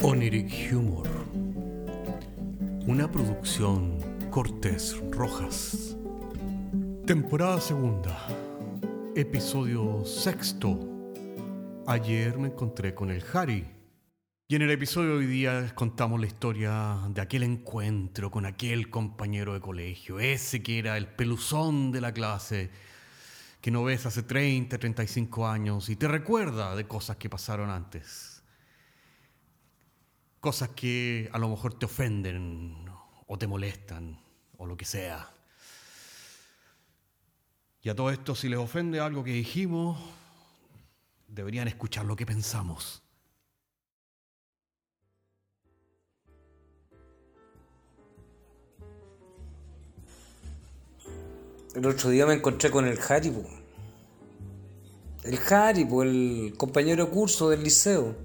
Oniric Humor. Una producción Cortés Rojas. Temporada segunda. Episodio sexto. Ayer me encontré con el Harry. Y en el episodio de hoy día contamos la historia de aquel encuentro con aquel compañero de colegio, ese que era el peluzón de la clase, que no ves hace 30, 35 años y te recuerda de cosas que pasaron antes. Cosas que a lo mejor te ofenden o te molestan o lo que sea. Y a todo esto, si les ofende algo que dijimos, deberían escuchar lo que pensamos. El otro día me encontré con el po. El po, el compañero curso del liceo.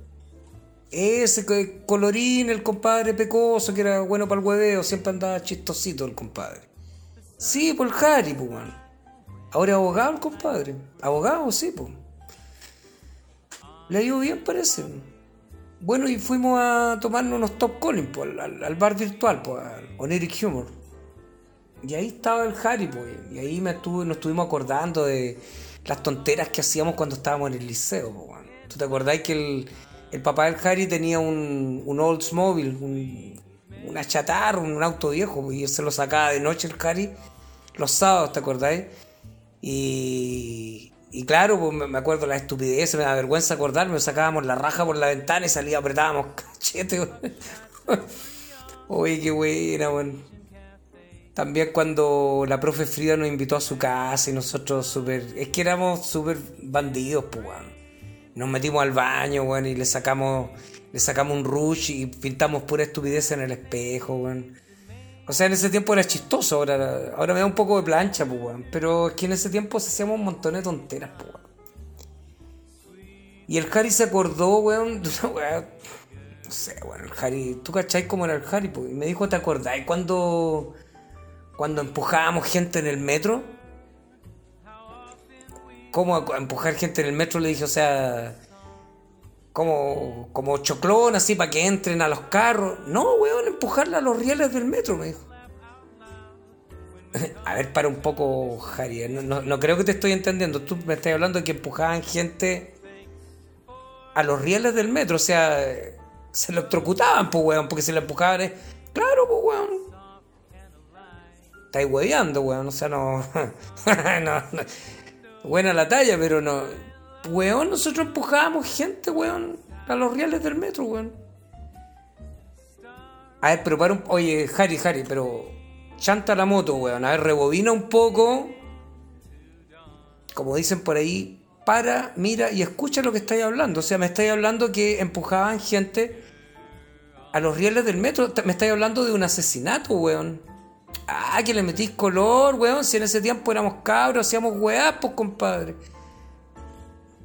Ese co- colorín, el compadre pecoso, que era bueno para el hueveo, siempre andaba chistosito el compadre. Sí, por el Harry, pues, weón. Ahora abogado el compadre. Abogado, sí, pues. Le ido bien, parece. Bueno, y fuimos a tomarnos unos top calling, pues, al, bar virtual, pues, al Oniric Humor. Y ahí estaba el Harry, pues. Y ahí me estuve, nos estuvimos acordando de las tonteras que hacíamos cuando estábamos en el liceo, pues, weón. ¿Tú te acordás que el, el papá del Harry tenía un, Oldsmobile, un, una chatarra, un auto viejo, y él se lo sacaba de noche el Harry los sábados, ¿te acordáis? Y, y claro, pues me acuerdo la estupidez, me da vergüenza acordarme, sacábamos la raja por la ventana y salía, apretábamos cachete. Oye, qué buena, weón. También cuando la profe Frida nos invitó a su casa y nosotros súper... Es que éramos súper bandidos, pues, weón. Nos metimos al baño, weón, y le sacamos, le sacamos un rush y pintamos pura estupidez en el espejo, weón. O sea, en ese tiempo era chistoso, ahora, ahora me da un poco de plancha, pues, weón. Pero es que en ese tiempo se hacíamos un montón de tonteras, pues, weón. Y el Harry se acordó, weón, de una weá... No sé, weón, el Harry... ¿Tú cachai cómo era el Harry, pues? Y me dijo, ¿te acordáis cuando... Cuando empujábamos gente en el metro? ¿Cómo empujar gente en el metro? Le dije, o sea... Como, como choclón, así, para que entren a los carros. No, weón, empujarla a los rieles del metro, me dijo. A ver, para un poco, Harry. No, no- creo que te estoy entendiendo. Tú me estás hablando de que empujaban gente a los rieles del metro. O sea, se electrocutaban, pues, weón, porque se le empujaban. eh. Claro, pues, weón. Estáis hueveando, weón. O sea, no. no, no. Buena la talla, pero no. Weón, nosotros empujábamos gente, weón, a los rieles del metro, weón. A ver, pero para un. Oye, Harry, Harry, pero. Chanta la moto, weón. A ver, rebobina un poco. Como dicen por ahí, para, mira y escucha lo que estáis hablando. O sea, me estáis hablando que empujaban gente a los rieles del metro. Me estáis hablando de un asesinato, weón. Ah, que le metís color, weón. Si en ese tiempo éramos cabros, hacíamos weá, pues, compadre.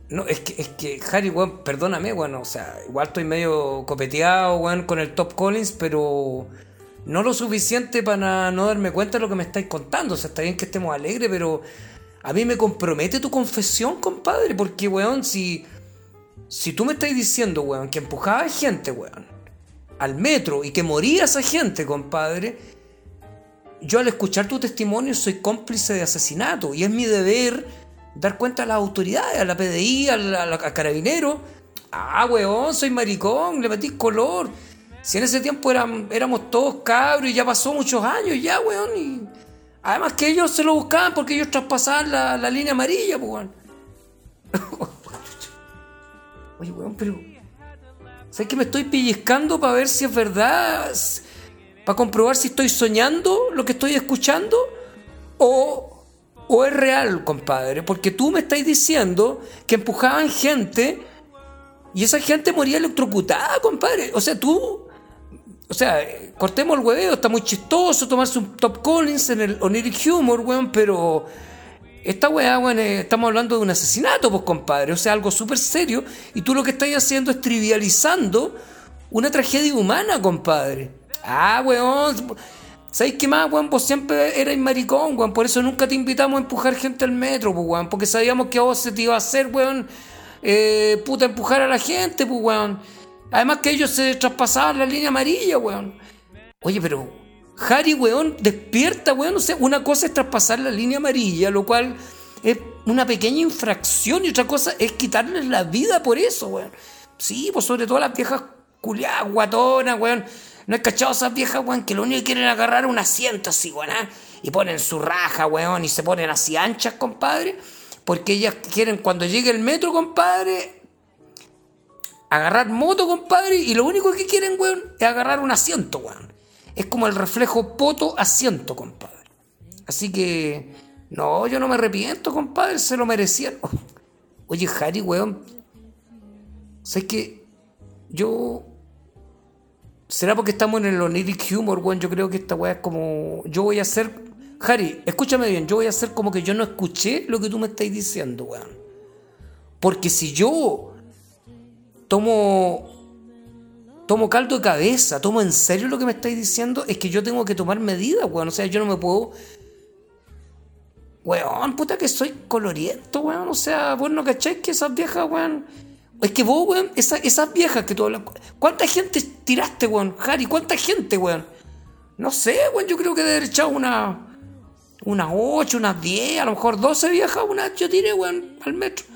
No, es que, es que, Harry, weón, perdóname, weón. O sea, igual estoy medio copeteado, weón, con el Top Collins, pero no lo suficiente para no darme cuenta de lo que me estáis contando. O sea, está bien que estemos alegres, pero a mí me compromete tu confesión, compadre, porque, weón, si, si tú me estás diciendo, weón, que empujaba gente, weón, al metro y que moría esa gente, compadre, yo al escuchar tu testimonio soy cómplice de asesinato y es mi deber dar cuenta a las autoridades, a la PDI, al, al- al carabinero. Ah, weón, soy maricón, le metí color. Si en ese tiempo eran, éramos todos cabros y ya pasó muchos años ya, weón. Y además que ellos se lo buscaban porque ellos traspasaban la, la línea amarilla, pues, weón. Oye, weón, pero... ¿Sabes que me estoy pellizcando para ver si es verdad? Para comprobar si estoy soñando lo que estoy escuchando o, o es real, compadre. Porque tú me estás diciendo que empujaban gente y esa gente moría electrocutada, compadre. O sea, tú... O sea, cortemos el hueveo, está muy chistoso tomarse un Top Collins en el Oniric Humor, weón, pero... Esta weá, weón, eh, estamos hablando de un asesinato, pues, compadre. O sea, algo súper serio. Y tú lo que estás haciendo es trivializando una tragedia humana, compadre. Ah, weón. ¿Sabéis qué más, weón? Vos siempre erais maricón, weón. Por eso nunca te invitamos a empujar gente al metro, pues, weón. Porque sabíamos que a vos se te iba a hacer, weón. eh, puta, empujar a la gente, pues, weón. Además que ellos se traspasaban la línea amarilla, weón. Oye, pero Harry, weón, despierta, weón. O sea, una cosa es traspasar la línea amarilla, lo cual es una pequeña infracción y otra cosa es quitarles la vida por eso, weón. Sí, pues sobre todo las viejas culiadas, guatonas, weón. No he cachado esas viejas, weón, que lo único que quieren es agarrar un asiento así, weón, ¿ah? Y ponen su raja, weón, y se ponen así anchas, compadre. Porque ellas quieren, cuando llegue el metro, compadre, agarrar moto, compadre, y lo único que quieren, weón, es agarrar un asiento, weón. Es como el reflejo poto-asiento, compadre. Así que, no, yo no me arrepiento, compadre, se lo merecían. Oye, Harry, weón, ¿sabes que Yo ¿Será porque estamos en el oniric humor, weón? Yo creo que esta weá es como. Yo voy a hacer. Harry, escúchame bien, yo voy a hacer como que yo no escuché lo que tú me estás diciendo, weón. Porque si yo tomo. Tomo caldo de cabeza, tomo en serio lo que me estáis diciendo, es que yo tengo que tomar medidas, weón. O sea, yo no me puedo. Weón, puta que soy coloriento, weón. O sea, vos no cacháis que esas viejas, weón es que vos, weón, esas viejas que tú hablas. ¿Cuánta gente tiraste, weón? Harry, ¿cuánta gente, weón? No sé, weón, yo creo que de haber echado una. Unas 8, unas 10, a lo mejor 12 viejas, una yo tiré, weón, al metro.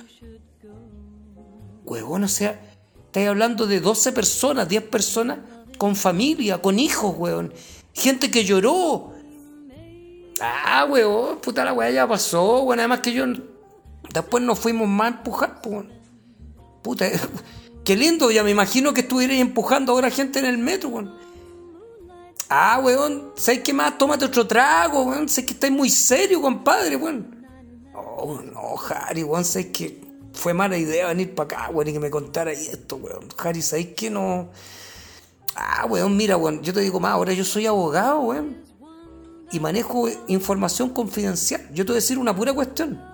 Weón, o sea, estáis hablando de 12 personas, 10 personas con familia, con hijos, weón. Gente que lloró. Ah, weón, puta la weá ya pasó, weón. Además que yo. Después nos fuimos más a empujar, pues, Puta, qué lindo, ya me imagino que estuvierais empujando ahora gente en el metro, weón. Ah, weón, ¿sabes qué más? Tómate otro trago, weón. Sé que estáis muy serio, compadre, weón. Oh, no, Harry, weón, sé que fue mala idea venir para acá, weón, y que me contara esto, weón. Harry, ¿sabes que no? Ah, weón, mira, weón, yo te digo más, ahora yo soy abogado, weón. Y manejo información confidencial. Yo te voy a decir una pura cuestión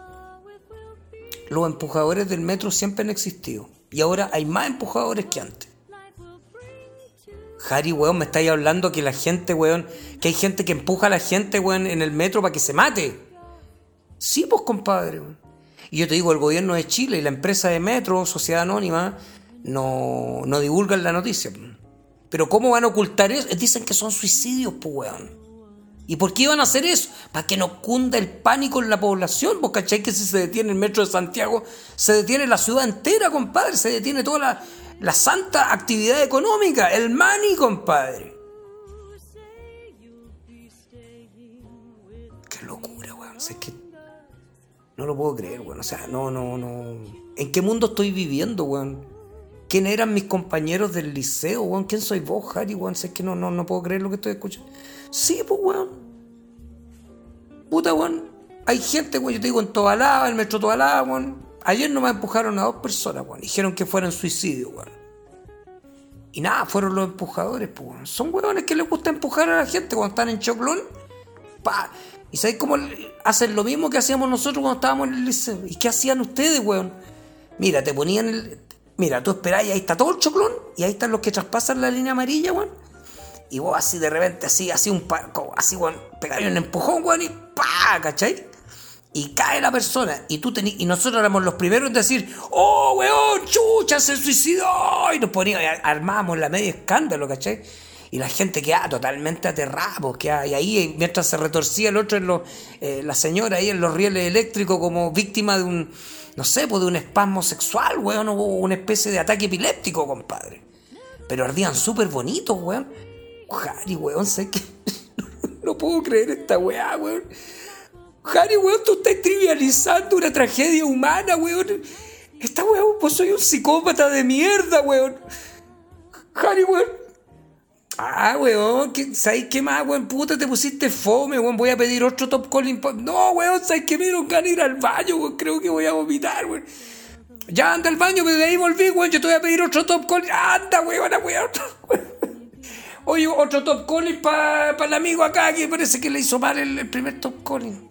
los empujadores del metro siempre han existido. Y ahora hay más empujadores que antes. Harry, weón, me estáis hablando que la gente, weón, que hay gente que empuja a la gente, weón, en el metro para que se mate. Sí, pues, compadre. Y yo te digo, el gobierno de Chile y la empresa de metro, Sociedad Anónima, no, no divulgan la noticia. Pero ¿cómo van a ocultar eso? Dicen que son suicidios, pues, weón. ¿Y por qué iban a hacer eso? Para que no cunda el pánico en la población. ¿Vos cacháis que si se detiene el metro de Santiago, se detiene la ciudad entera, compadre? Se detiene toda la, santa actividad económica, el money, compadre. Qué locura, weón. es que no lo puedo creer, weón. O sea, no, no, no. ¿En qué mundo estoy viviendo, weón? ¿Quién eran mis compañeros del liceo, weón? ¿Quién soy vos, Harry, weón? es que no, no, no puedo creer lo que estoy escuchando. Sí, pues, weón. Puta, weón. Hay gente, weón, yo te digo, en Tobalaba, el metro Tobalaba, weón. Ayer nomás empujaron a dos personas, weón. Dijeron que fueran suicidio, weón. Y nada, fueron los empujadores, pues, weón. Son weones que les gusta empujar a la gente cuando están en choclón. Pa. ¿Y sabéis cómo hacen lo mismo que hacíamos nosotros cuando estábamos en el liceo? ¿Y qué hacían ustedes, weón? Mira, te ponían el. Mira, tú esperás y ahí está todo el choclón. Y ahí están los que traspasan la línea amarilla, weón y vos así de repente, así, así un así, weón, pegáis un empujón, weón, y pa, ¿cachai? Y cae la persona, y tú tení, y nosotros éramos los primeros en decir, oh, weón, chucha, se suicidó, y nos poníamos, armábamos la media escándalo, ¿cachai? Y la gente queda totalmente aterrada, porque y ahí mientras se retorcía el otro, en los, eh, la señora ahí en los rieles eléctricos como víctima de un, no sé, pues de un espasmo sexual, weón, o una especie de ataque epiléptico, compadre. Pero ardían súper bonitos, weón. Harry, weón, sé que. no puedo creer esta weá, weón. Harry, weón, tú estás trivializando una tragedia humana, weón. Esta weón, pues soy un psicópata de mierda, weón. Harry, weón. Ah, weón, ¿sabes qué más, weón? Puta, te pusiste fome, weón. Voy a pedir otro top calling. No, weón, ¿sabes qué? Me dieron ganas de ir al baño, weón. Creo que voy a vomitar, weón. Ya anda al baño, pero de ahí volví, weón. Yo te voy a pedir otro top calling. Anda, weón, weón. Oye, otro top calling para el amigo acá que parece que le hizo mal el, primer top calling.